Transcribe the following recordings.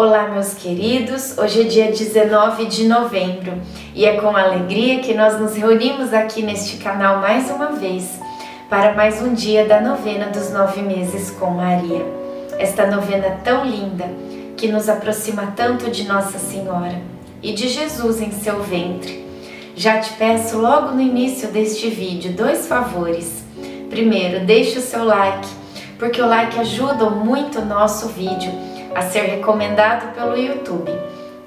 Olá, meus queridos. Hoje é dia 19 de novembro e é com alegria que nós nos reunimos aqui neste canal mais uma vez para mais um dia da novena dos nove meses com Maria. Esta novena tão linda que nos aproxima tanto de Nossa Senhora e de Jesus em seu ventre. Já te peço logo no início deste vídeo dois favores. Primeiro, deixe o seu like, porque o like ajuda muito o nosso vídeo a ser recomendado pelo YouTube.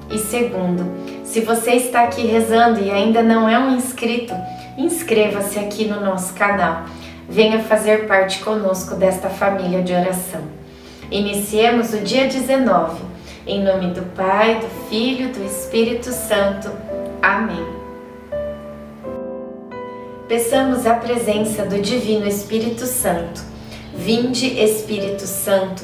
E segundo, se você está aqui rezando e ainda não é um inscrito, inscreva-se aqui no nosso canal. Venha fazer parte conosco desta família de oração. Iniciemos o dia 19. Em nome do Pai, do Filho, do Espírito Santo. Amém. Peçamos a presença do Divino Espírito Santo. Vinde, Espírito Santo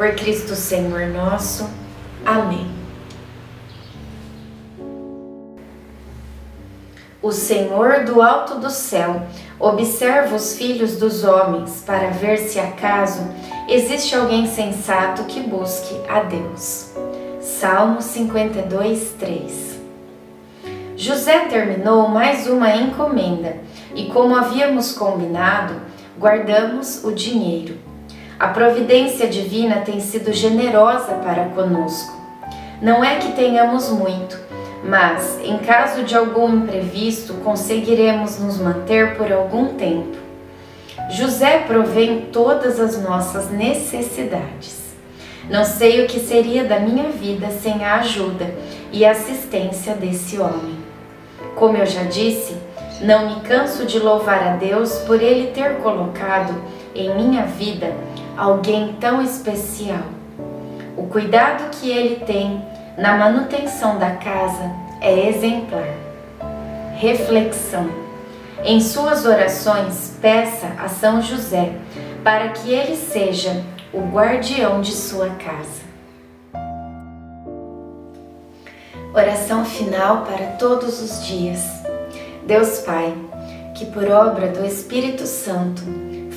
por Cristo Senhor nosso. Amém. O Senhor do alto do céu observa os filhos dos homens para ver se acaso existe alguém sensato que busque a Deus. Salmo 52, 3 José terminou mais uma encomenda e, como havíamos combinado, guardamos o dinheiro. A providência divina tem sido generosa para conosco. Não é que tenhamos muito, mas em caso de algum imprevisto, conseguiremos nos manter por algum tempo. José provém todas as nossas necessidades. Não sei o que seria da minha vida sem a ajuda e assistência desse homem. Como eu já disse, não me canso de louvar a Deus por ele ter colocado em minha vida alguém tão especial. O cuidado que ele tem na manutenção da casa é exemplar. Reflexão. Em suas orações, peça a São José para que ele seja o guardião de sua casa. Oração final para todos os dias. Deus Pai, que por obra do Espírito Santo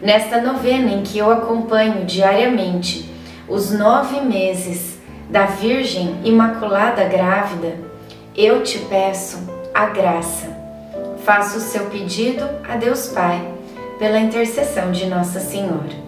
Nesta novena em que eu acompanho diariamente os nove meses da Virgem Imaculada Grávida, eu te peço a graça. Faça o seu pedido a Deus Pai pela intercessão de Nossa Senhora.